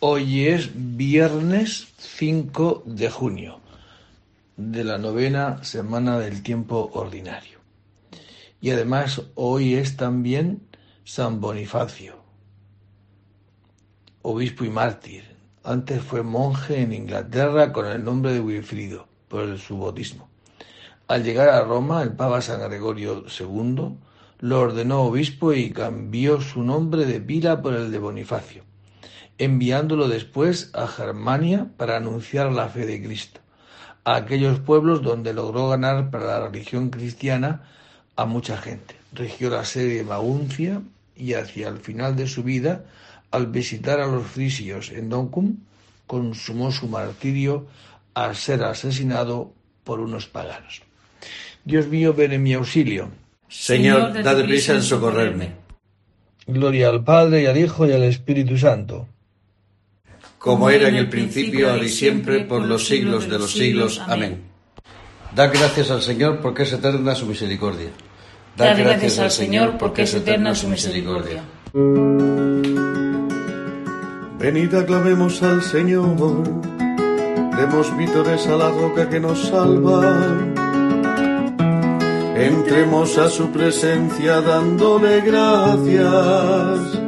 Hoy es viernes 5 de junio de la novena semana del tiempo ordinario. Y además hoy es también San Bonifacio, obispo y mártir. Antes fue monje en Inglaterra con el nombre de Wilfrido por su bautismo. Al llegar a Roma, el Papa San Gregorio II lo ordenó obispo y cambió su nombre de pila por el de Bonifacio enviándolo después a Germania para anunciar la fe de Cristo, a aquellos pueblos donde logró ganar para la religión cristiana a mucha gente. Regió la sede de Maguncia y hacia el final de su vida, al visitar a los frisios en Doncum, consumó su martirio al ser asesinado por unos paganos. Dios mío, ven en mi auxilio. Señor, dad prisa en socorrerme. Gloria al Padre y al Hijo y al Espíritu Santo como era en el principio, ahora y siempre, por los siglos de los siglos. Amén. Da gracias al Señor porque es eterna su misericordia. Da gracias al Señor porque es eterna su misericordia. Venid aclamemos al Señor, demos vítores a la roca que nos salva. Entremos a su presencia dándole gracias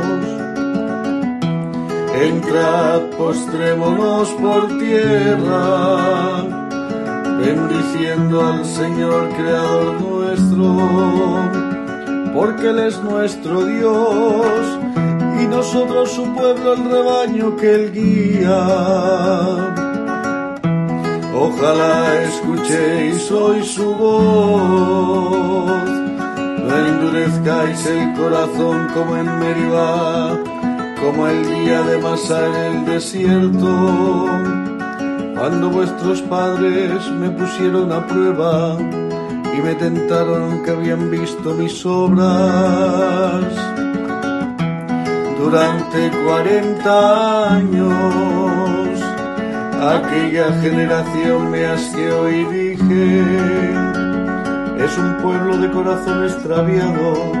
Entrad, postrémonos por tierra, bendiciendo al Señor Creador nuestro, porque Él es nuestro Dios y nosotros su pueblo, el rebaño que Él guía. Ojalá escuchéis hoy su voz, no endurezcáis el corazón como en Meribá como el día de Masa en el desierto, cuando vuestros padres me pusieron a prueba y me tentaron que habían visto mis obras. Durante cuarenta años, aquella generación me asqueó y dije, es un pueblo de corazón extraviado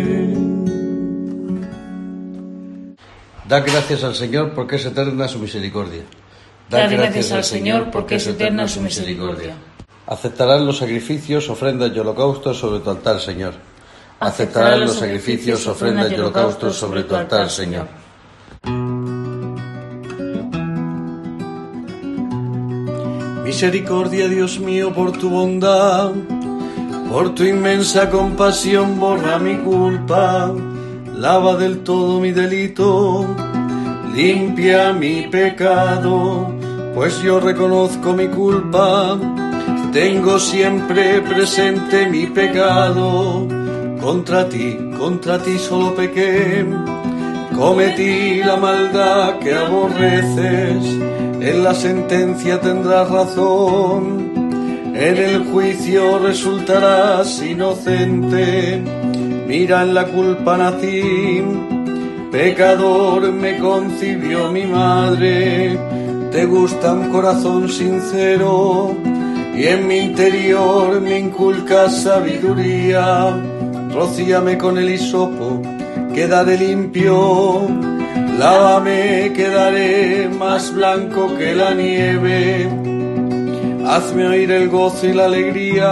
Da gracias al Señor porque es eterna su misericordia. Da gracias al Señor porque es eterna su misericordia. Aceptarán los sacrificios, ofrendas y holocaustos sobre tu altar, Señor. Aceptarán los sacrificios, ofrendas y holocaustos sobre tu altar, Señor. Misericordia, Dios mío, por tu bondad, por tu inmensa compasión, borra mi culpa lava del todo mi delito, limpia mi pecado, pues yo reconozco mi culpa, tengo siempre presente mi pecado, contra ti, contra ti solo pequé, cometí la maldad que aborreces, en la sentencia tendrás razón, en el juicio resultarás inocente mira en la culpa nací, pecador me concibió mi madre, te gusta un corazón sincero y en mi interior me inculcas sabiduría, rocíame con el hisopo, quedaré limpio, lávame, quedaré más blanco que la nieve, hazme oír el gozo y la alegría,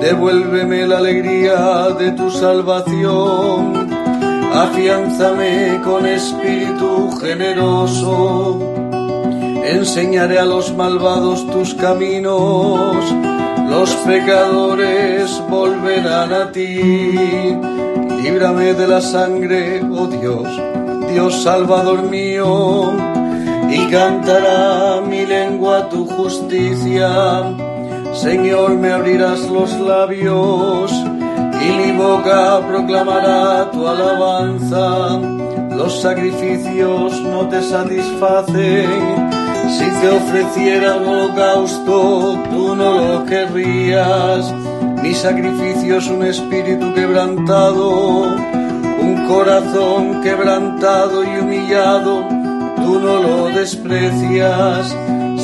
Devuélveme la alegría de tu salvación, afianzame con espíritu generoso enseñaré a los malvados tus caminos, los pecadores volverán a ti. Líbrame de la sangre, oh Dios, Dios Salvador mío, y cantará mi lengua tu justicia. Señor, me abrirás los labios y mi boca proclamará tu alabanza. Los sacrificios no te satisfacen si te ofreciera un holocausto, tú no lo querrías. Mi sacrificio es un espíritu quebrantado, un corazón quebrantado y humillado, tú no lo desprecias.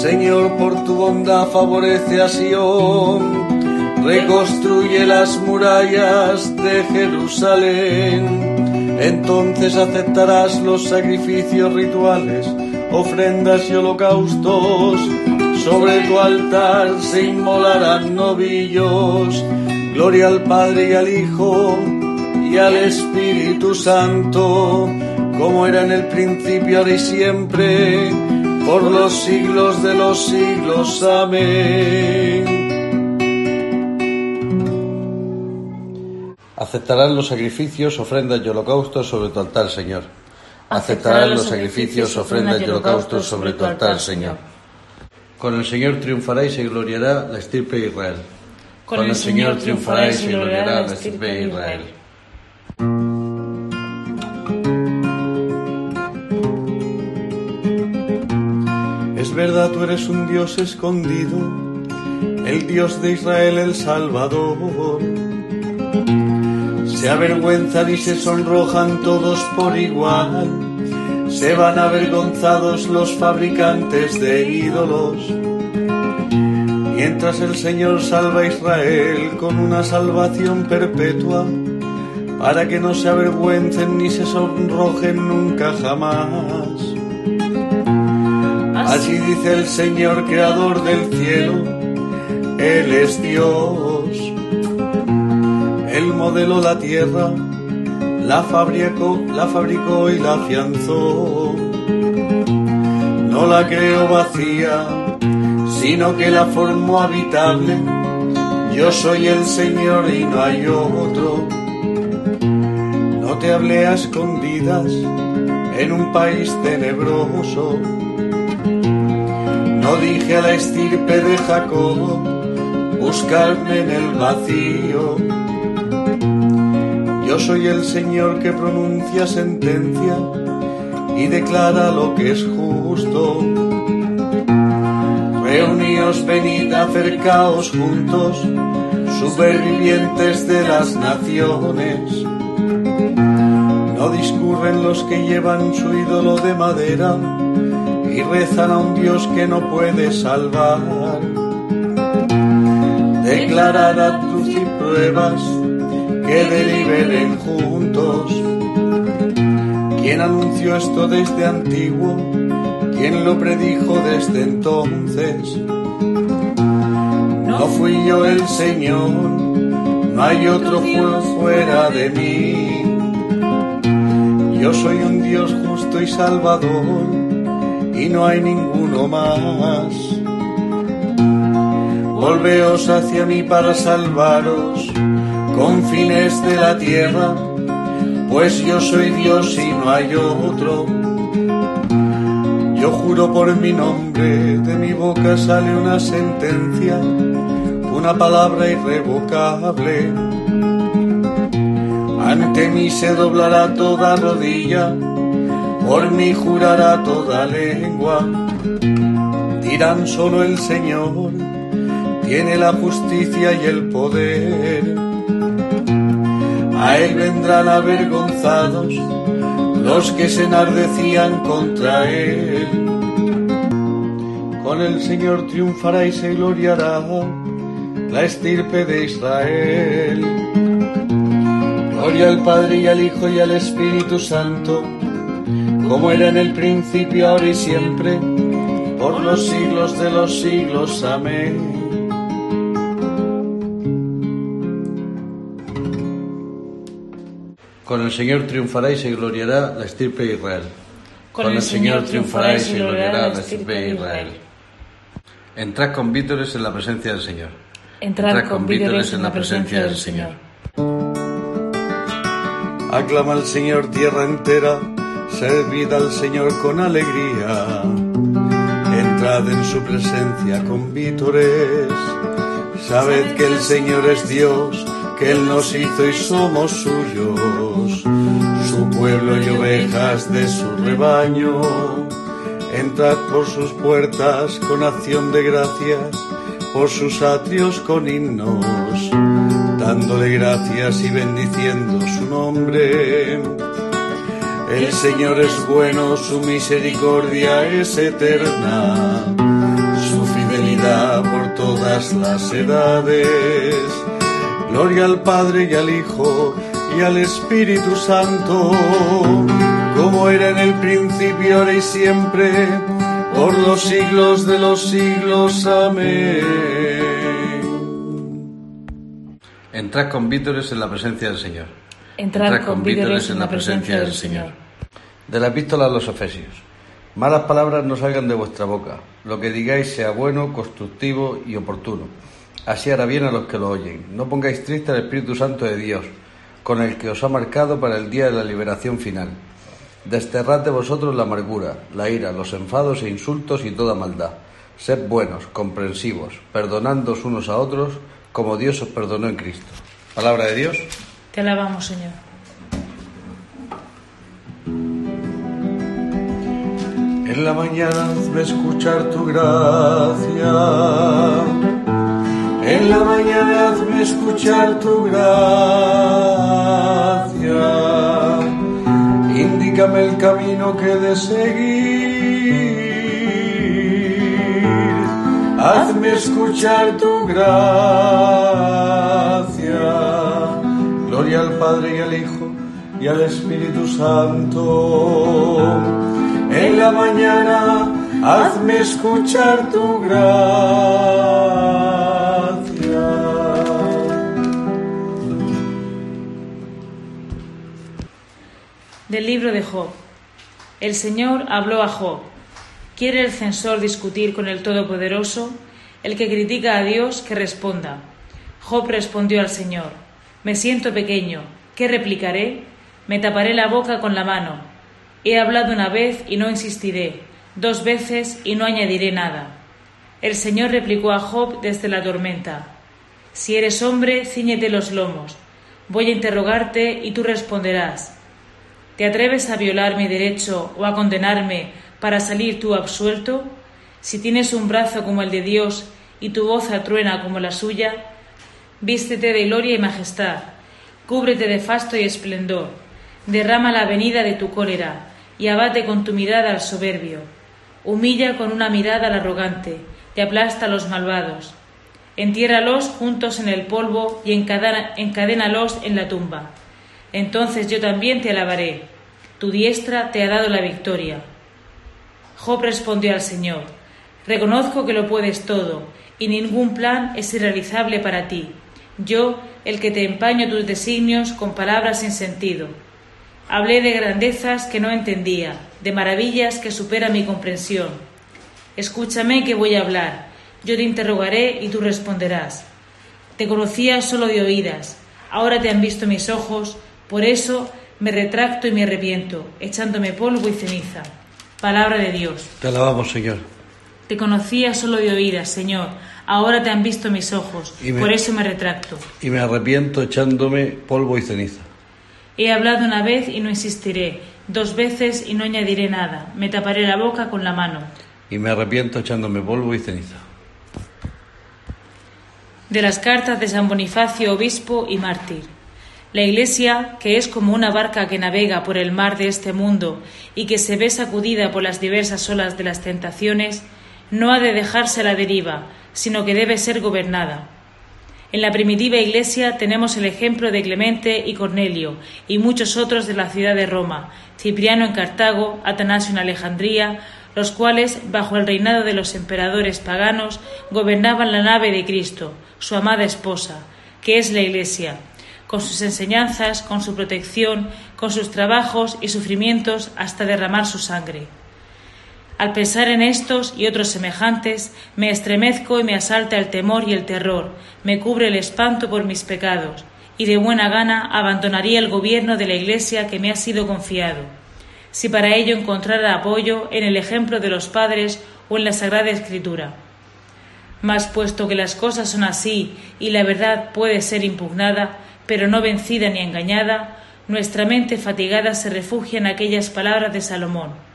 Señor, por tu bondad favorece a Sion, reconstruye las murallas de Jerusalén. Entonces aceptarás los sacrificios rituales ofrendas y holocaustos, sobre tu altar se inmolarán novillos, gloria al Padre y al Hijo y al Espíritu Santo, como era en el principio, ahora y siempre, por los siglos de los siglos. Amén. Aceptarán los sacrificios, ofrendas y holocaustos sobre tu altar, Señor aceptarás los sacrificios, ofrendas y holocaustos sobre tu altar, Señor. Con el Señor triunfará y se gloriará la estirpe de Israel. Con el Señor triunfará y se gloriará la estirpe de Israel. Es verdad, tú eres un Dios escondido, el Dios de Israel, el Salvador se avergüenzan y se sonrojan todos por igual. Se van avergonzados los fabricantes de ídolos. Mientras el Señor salva a Israel con una salvación perpetua, para que no se avergüencen ni se sonrojen nunca jamás. Así dice el Señor creador del cielo, Él es Dios él modeló la tierra, la fabricó, la fabricó y la afianzó. No la creó vacía, sino que la formó habitable. Yo soy el Señor y no hay otro. No te hablé a escondidas en un país tenebroso. Dije a la estirpe de Jacob, buscarme en el vacío yo soy el Señor que pronuncia sentencia y declara lo que es justo. Reuníos, venid, acercaos juntos, supervivientes de las naciones. No discurren los que llevan su ídolo de madera y rezan a un Dios que no puede salvar. Declarad tus y pruebas que deliberen juntos. ¿Quién anunció esto desde antiguo? ¿Quién lo predijo desde entonces? No fui yo el Señor, no hay otro fuera de mí. Yo soy un Dios justo y salvador y no hay ninguno más. Volveos hacia mí para salvaros confines de la tierra, pues yo soy Dios y no hay otro. Yo juro por mi nombre, de mi boca sale una sentencia, una palabra irrevocable. Ante mí se doblará toda rodilla, por mí jurará toda lengua. Dirán solo el Señor, tiene la justicia y el poder a él vendrán avergonzados los que se enardecían contra él. Con el Señor triunfará y se gloriará la estirpe de Israel. Gloria al Padre y al Hijo y al Espíritu Santo, como era en el principio, ahora y siempre, por los siglos de los siglos. Amén. Con el Señor triunfará y se gloriará la estirpe de Israel. Con el Señor triunfará y se gloriará la estirpe de Israel. Entrad con vítores en la presencia del Señor. Entrad con vítores en la presencia del Señor. Aclama al Señor tierra entera, servid al Señor con alegría. Entrad en su presencia con vítores. Sabed que el Señor es Dios que Él nos hizo y somos suyos, su pueblo y ovejas de su rebaño. Entrad por sus puertas con acción de gracias, por sus atrios con himnos, dándole gracias y bendiciendo su nombre. El Señor es bueno, su misericordia es eterna, su fidelidad por todas las edades Gloria al Padre y al Hijo y al Espíritu Santo, como era en el principio, ahora y siempre, por los siglos de los siglos. Amén. Entrad con vítores en la presencia del Señor. Entrad con vítores en la presencia del Señor. De la epístola a los Efesios. Malas palabras no salgan de vuestra boca. Lo que digáis sea bueno, constructivo y oportuno Así hará bien a los que lo oyen. No pongáis triste al Espíritu Santo de Dios, con el que os ha marcado para el día de la liberación final. Desterrad de vosotros la amargura, la ira, los enfados e insultos y toda maldad. Sed buenos, comprensivos, perdonándoos unos a otros, como Dios os perdonó en Cristo. Palabra de Dios. Te alabamos, Señor. En la mañana hazme escuchar tu gracia en la mañana hazme escuchar tu gracia. Indícame el camino que de seguir. Hazme escuchar tu gracia. Gloria al Padre y al Hijo y al Espíritu Santo. En la mañana hazme escuchar tu gracia. Del libro de Job. El Señor habló a Job. ¿Quiere el censor discutir con el Todopoderoso? El que critica a Dios, que responda. Job respondió al Señor. Me siento pequeño. ¿Qué replicaré? Me taparé la boca con la mano. He hablado una vez y no insistiré, dos veces y no añadiré nada. El Señor replicó a Job desde la tormenta. Si eres hombre, ciñete los lomos. Voy a interrogarte y tú responderás. ¿Te atreves a violar mi derecho o a condenarme para salir tú absuelto? Si tienes un brazo como el de Dios y tu voz atruena como la suya, vístete de gloria y majestad, cúbrete de fasto y esplendor, derrama la venida de tu cólera y abate con tu mirada al soberbio, humilla con una mirada al arrogante y aplasta a los malvados. Entiérralos juntos en el polvo y encadénalos en la tumba entonces yo también te alabaré. Tu diestra te ha dado la victoria. Job respondió al Señor, Reconozco que lo puedes todo, y ningún plan es irrealizable para ti. Yo, el que te empaño tus designios con palabras sin sentido. Hablé de grandezas que no entendía, de maravillas que superan mi comprensión. Escúchame que voy a hablar, yo te interrogaré y tú responderás. Te conocía solo de oídas, ahora te han visto mis ojos, por eso me retracto y me arrepiento, echándome polvo y ceniza. Palabra de Dios. Te alabamos, Señor. Te conocía solo de oídas, Señor. Ahora te han visto mis ojos. por eso me retracto. Y me arrepiento echándome polvo y ceniza. He hablado una vez y no insistiré. Dos veces y no añadiré nada. Me taparé la boca con la mano. Y me arrepiento echándome polvo y ceniza. De las cartas de San Bonifacio, obispo y mártir. La Iglesia, que es como una barca que navega por el mar de este mundo y que se ve sacudida por las diversas olas de las tentaciones, no ha de dejarse a la deriva, sino que debe ser gobernada. En la primitiva Iglesia tenemos el ejemplo de Clemente y Cornelio y muchos otros de la ciudad de Roma, Cipriano en Cartago, Atanasio en Alejandría, los cuales, bajo el reinado de los emperadores paganos, gobernaban la nave de Cristo, su amada esposa, que es la Iglesia, con sus enseñanzas, con su protección, con sus trabajos y sufrimientos hasta derramar su sangre. Al pensar en estos y otros semejantes, me estremezco y me asalta el temor y el terror, me cubre el espanto por mis pecados, y de buena gana abandonaría el gobierno de la Iglesia que me ha sido confiado, si para ello encontrara apoyo en el ejemplo de los padres o en la Sagrada Escritura. Mas puesto que las cosas son así y la verdad puede ser impugnada, pero no vencida ni engañada, nuestra mente fatigada se refugia en aquellas palabras de Salomón.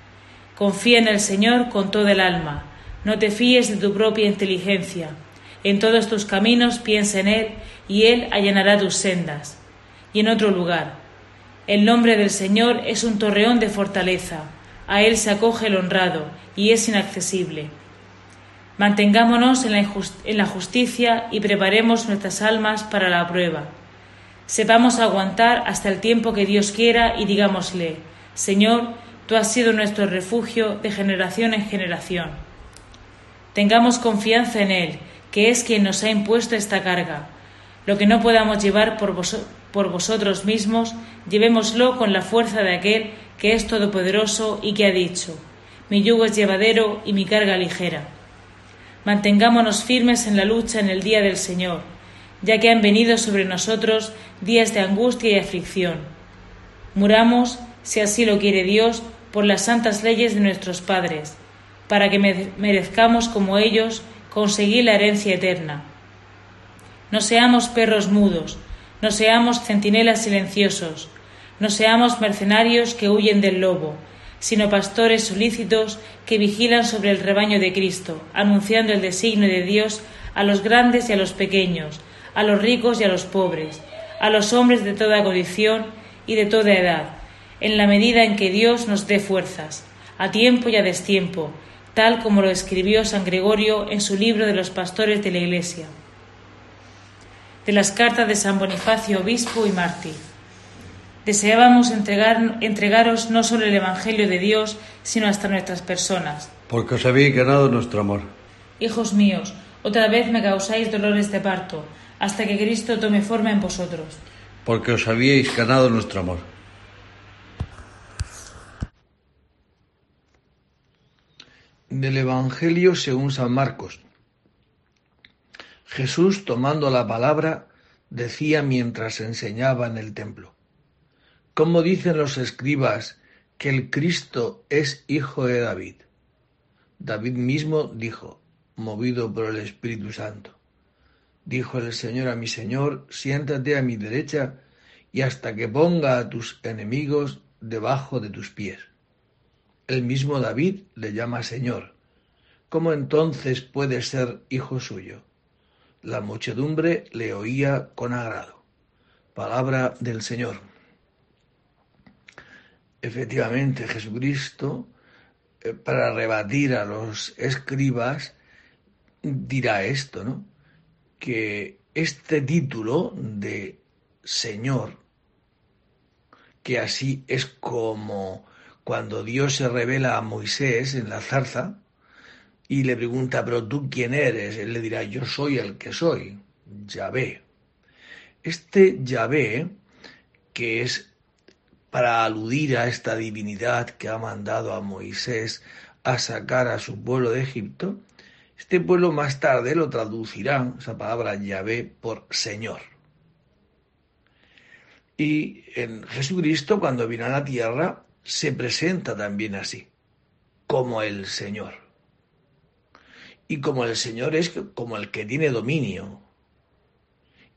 Confía en el Señor con toda el alma, no te fíes de tu propia inteligencia. En todos tus caminos piensa en Él, y Él allanará tus sendas. Y en otro lugar, el nombre del Señor es un torreón de fortaleza, a Él se acoge el honrado, y es inaccesible. Mantengámonos en la, en la justicia y preparemos nuestras almas para la prueba Sepamos aguantar hasta el tiempo que Dios quiera y digámosle, Señor, tú has sido nuestro refugio de generación en generación. Tengamos confianza en Él, que es quien nos ha impuesto esta carga. Lo que no podamos llevar por, por vosotros mismos, llevémoslo con la fuerza de aquel que es todopoderoso y que ha dicho, mi yugo es llevadero y mi carga ligera. Mantengámonos firmes en la lucha en el día del Señor ya que han venido sobre nosotros días de angustia y aflicción. Muramos, si así lo quiere Dios, por las santas leyes de nuestros padres, para que merezcamos como ellos conseguir la herencia eterna. No seamos perros mudos, no seamos centinelas silenciosos, no seamos mercenarios que huyen del lobo, sino pastores solícitos que vigilan sobre el rebaño de Cristo, anunciando el designio de Dios a los grandes y a los pequeños, a los ricos y a los pobres, a los hombres de toda condición y de toda edad, en la medida en que Dios nos dé fuerzas, a tiempo y a destiempo, tal como lo escribió San Gregorio en su libro de los pastores de la Iglesia. De las cartas de San Bonifacio, obispo y mártir. Deseábamos entregar, entregaros no solo el Evangelio de Dios, sino hasta nuestras personas. Porque os habéis ganado nuestro amor. Hijos míos, otra vez me causáis dolores de parto hasta que Cristo tome forma en vosotros. Porque os habíais ganado nuestro amor. Del Evangelio según San Marcos. Jesús, tomando la palabra, decía mientras enseñaba en el templo, ¿cómo dicen los escribas que el Cristo es hijo de David? David mismo dijo, movido por el Espíritu Santo. Dijo el Señor a mi Señor, siéntate a mi derecha y hasta que ponga a tus enemigos debajo de tus pies. El mismo David le llama Señor. ¿Cómo entonces puede ser hijo suyo? La muchedumbre le oía con agrado. Palabra del Señor. Efectivamente, Jesucristo, eh, para rebatir a los escribas, dirá esto, ¿no? que este título de Señor, que así es como cuando Dios se revela a Moisés en la zarza y le pregunta, pero tú quién eres? Él le dirá, yo soy el que soy, Yahvé. Este Yahvé, que es para aludir a esta divinidad que ha mandado a Moisés a sacar a su pueblo de Egipto, este pueblo más tarde lo traducirán, esa palabra Yahvé, por Señor. Y en Jesucristo, cuando viene a la tierra, se presenta también así, como el Señor. Y como el Señor es como el que tiene dominio.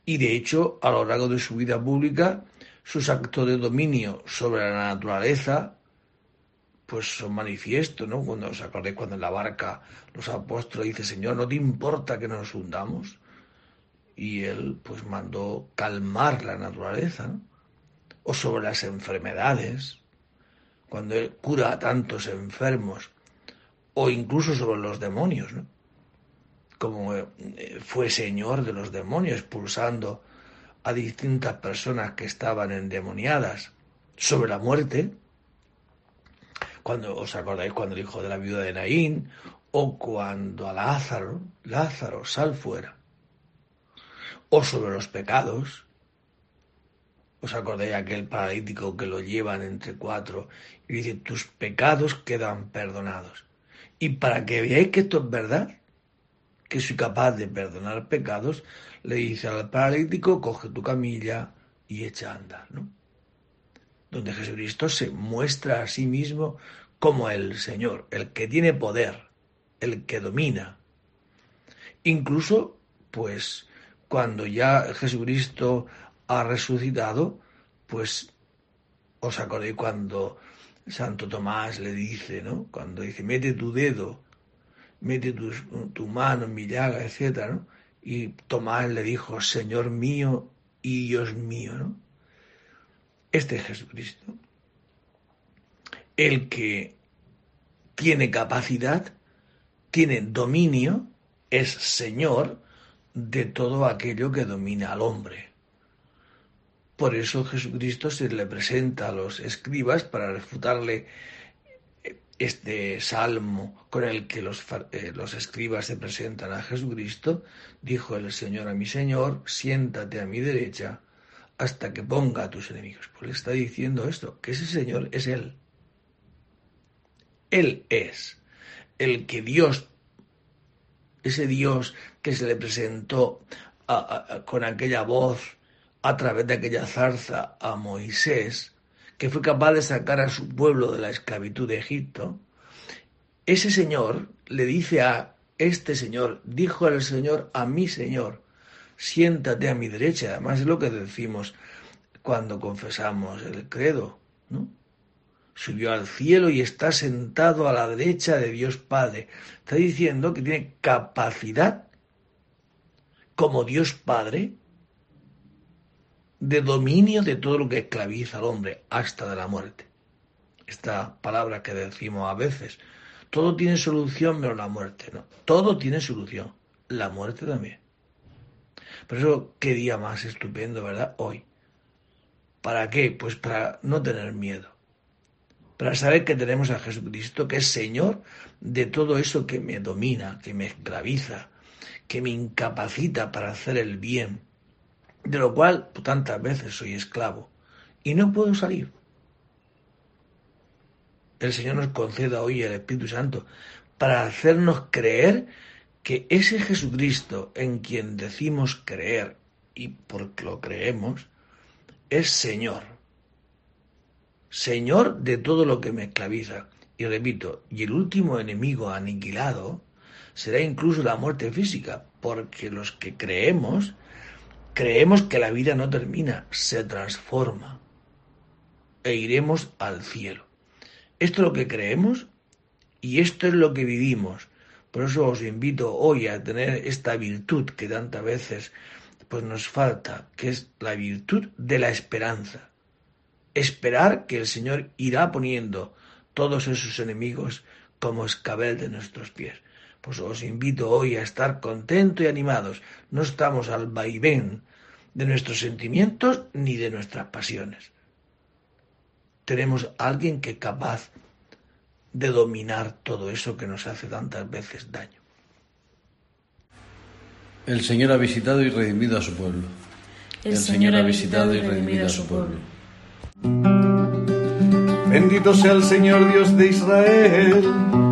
Y de hecho, a lo largo de su vida pública, sus actos de dominio sobre la naturaleza, pues son manifiestos, ¿no? Cuando os acordáis cuando en la barca los apóstoles dicen, Señor, ¿no te importa que nos hundamos? Y él pues mandó calmar la naturaleza, ¿no? O sobre las enfermedades, cuando él cura a tantos enfermos, o incluso sobre los demonios, como eh, fue señor de los demonios, expulsando a distintas personas que estaban endemoniadas sobre la muerte, cuando os acordáis cuando el hijo de la viuda de Naín, o cuando a Lázaro, Lázaro, sal fuera, o sobre los pecados, os acordáis aquel paralítico que lo llevan entre cuatro y dice, tus pecados quedan perdonados. Y para que veáis que esto es verdad, que soy capaz de perdonar pecados, le dice al paralítico, coge tu camilla y echa a andar, ¿no? Donde Jesucristo se muestra a sí mismo como el Señor, el que tiene poder, el que domina. Incluso, pues, cuando ya Jesucristo ha resucitado, pues, os acordáis cuando Santo Tomás le dice, ¿no? Cuando dice, mete tu dedo mete tu, mano en mi llaga, etc. ¿no? Y Tomás le dijo, Señor mío y Dios mío, ¿no? Este es Jesucristo. El que tiene capacidad, tiene dominio, es Señor de todo aquello que domina al hombre. Por eso Jesucristo se le presenta a los escribas para refutarle este salmo con el que los, eh, los, escribas se presentan a Jesucristo, dijo el Señor a mi Señor, siéntate a mi derecha hasta que ponga a tus enemigos. Pues le está diciendo esto, que ese Señor es Él. Él es el que Dios, ese Dios que se le presentó con aquella voz a través de aquella zarza a Moisés, que fue capaz de sacar a su pueblo de la esclavitud de Egipto, ese Señor le dice a este Señor, dijo el Señor a mi Señor, siéntate a mi derecha. Además es lo que decimos cuando confesamos el credo, ¿no? Subió al cielo y está sentado a la derecha de Dios Padre. Está diciendo que tiene capacidad como Dios Padre de dominio de todo lo que esclaviza al hombre hasta de la muerte. Esta palabra que decimos a veces, todo tiene solución menos la muerte, ¿no? Todo tiene solución, la muerte también. Por eso, qué día más estupendo, ¿verdad? Hoy. ¿Para qué? Pues para no tener miedo. Para saber que tenemos a Jesucristo, que es Señor de todo eso que me domina, que me esclaviza, que me incapacita para hacer el bien de lo cual tantas veces soy esclavo y no puedo salir. El Señor nos conceda hoy el Espíritu Santo para hacernos creer que ese Jesucristo en quien decimos creer y porque lo creemos, es Señor. Señor de todo lo que me esclaviza. Y repito, y el último enemigo aniquilado será incluso la muerte física, porque los que creemos Creemos que la vida no termina, se transforma e iremos al cielo. Esto es lo que creemos y esto es lo que vivimos. Por eso os invito hoy a tener esta virtud que tantas veces pues nos falta, que es la virtud de la esperanza. Esperar que el Señor irá poniendo todos esos enemigos como escabel de nuestros pies. Pues os invito hoy a estar contentos y animados. No estamos al vaivén de nuestros sentimientos ni de nuestras pasiones. Tenemos a alguien que es capaz de dominar todo eso que nos hace tantas veces daño. El Señor ha visitado y redimido a su pueblo. El, Señor ha visitado y redimido a su pueblo. Bendito sea el Señor Dios de Israel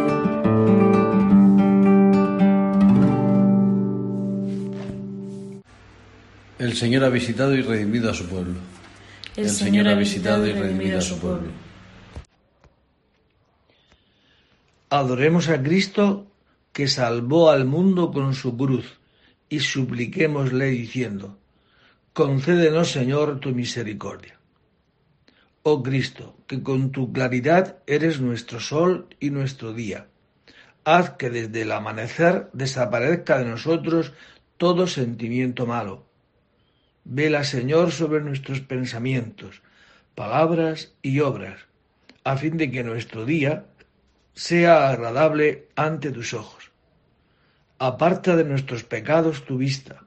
El Señor ha visitado y redimido a su pueblo. El, Señor ha visitado y redimido a su pueblo. Adoremos a Cristo que salvó al mundo con su cruz y supliquémosle diciendo, concédenos Señor tu misericordia. Oh Cristo, que con tu claridad eres nuestro sol y nuestro día, haz que desde el amanecer desaparezca de nosotros todo sentimiento malo. Vela Señor sobre nuestros pensamientos, palabras y obras, a fin de que nuestro día sea agradable ante tus ojos. Aparta de nuestros pecados tu vista,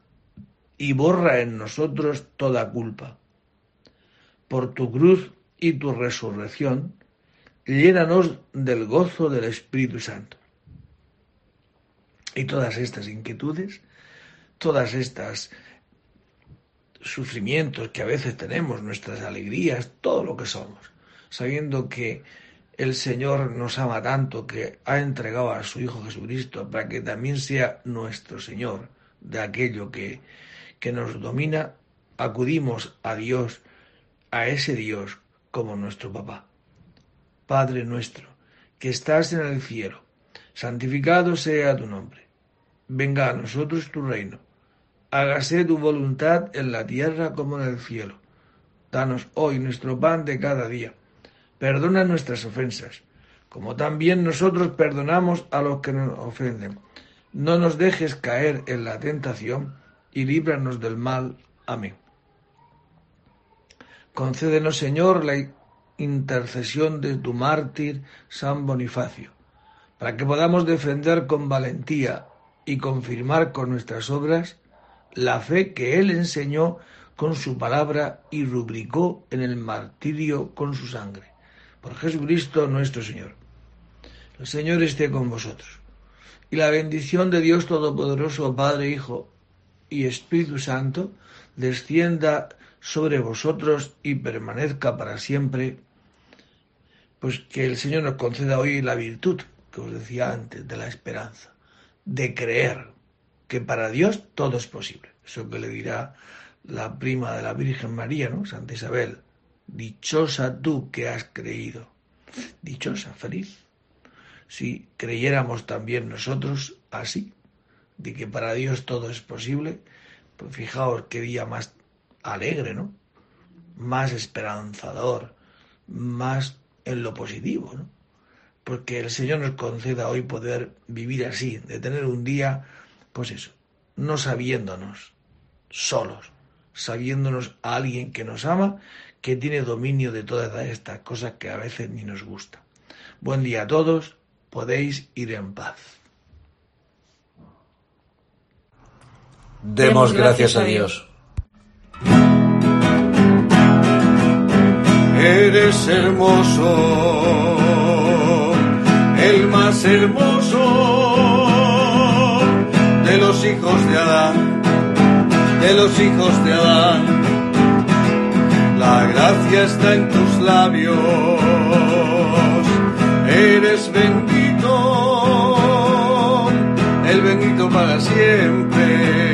y borra en nosotros toda culpa. Por tu cruz y tu resurrección, llénanos del gozo del Espíritu Santo. Y todas estas inquietudes, todas estas sufrimientos que a veces tenemos, nuestras alegrías, todo lo que somos, sabiendo que el Señor nos ama tanto que ha entregado a su Hijo Jesucristo para que también sea nuestro Señor de aquello que, que nos domina, acudimos a Dios, a ese Dios como nuestro papá. Padre nuestro, que estás en el cielo, santificado sea tu nombre. Venga a nosotros tu reino. Hágase tu voluntad en la tierra como en el cielo. Danos hoy nuestro pan de cada día Perdona nuestras ofensas, como también nosotros perdonamos a los que nos ofenden. No nos dejes caer en la tentación y líbranos del mal. Amén. Concédenos, Señor, la intercesión de tu mártir San Bonifacio, para que podamos defender con valentía y confirmar con nuestras obras la fe que él enseñó con su palabra y rubricó en el martirio con su sangre por Jesucristo nuestro Señor. El Señor esté con vosotros. Y la bendición de Dios Todopoderoso, Padre, Hijo y Espíritu Santo, descienda sobre vosotros y permanezca para siempre. Pues que el Señor nos conceda hoy la virtud, que os decía antes, de la esperanza, de creer que para Dios todo es posible. Eso que le dirá la prima de la Virgen María, ¿no? Santa Isabel. Dichosa tú que has creído. Dichosa, feliz. Si creyéramos también nosotros así, de que para Dios todo es posible, pues fijaos qué día más alegre, ¿no? Más esperanzador, más en lo positivo, ¿no? Porque el Señor nos conceda hoy poder vivir así, de tener un día, pues eso, no sabiéndonos solos, sabiéndonos a alguien que nos ama que tiene dominio de todas estas cosas que a veces ni nos gusta. Buen día a todos, podéis ir en paz. Demos gracias a Dios. Eres hermoso, el más hermoso hijos de Adán, de los hijos de Adán la gracia está en tus labios, eres bendito, el bendito para siempre.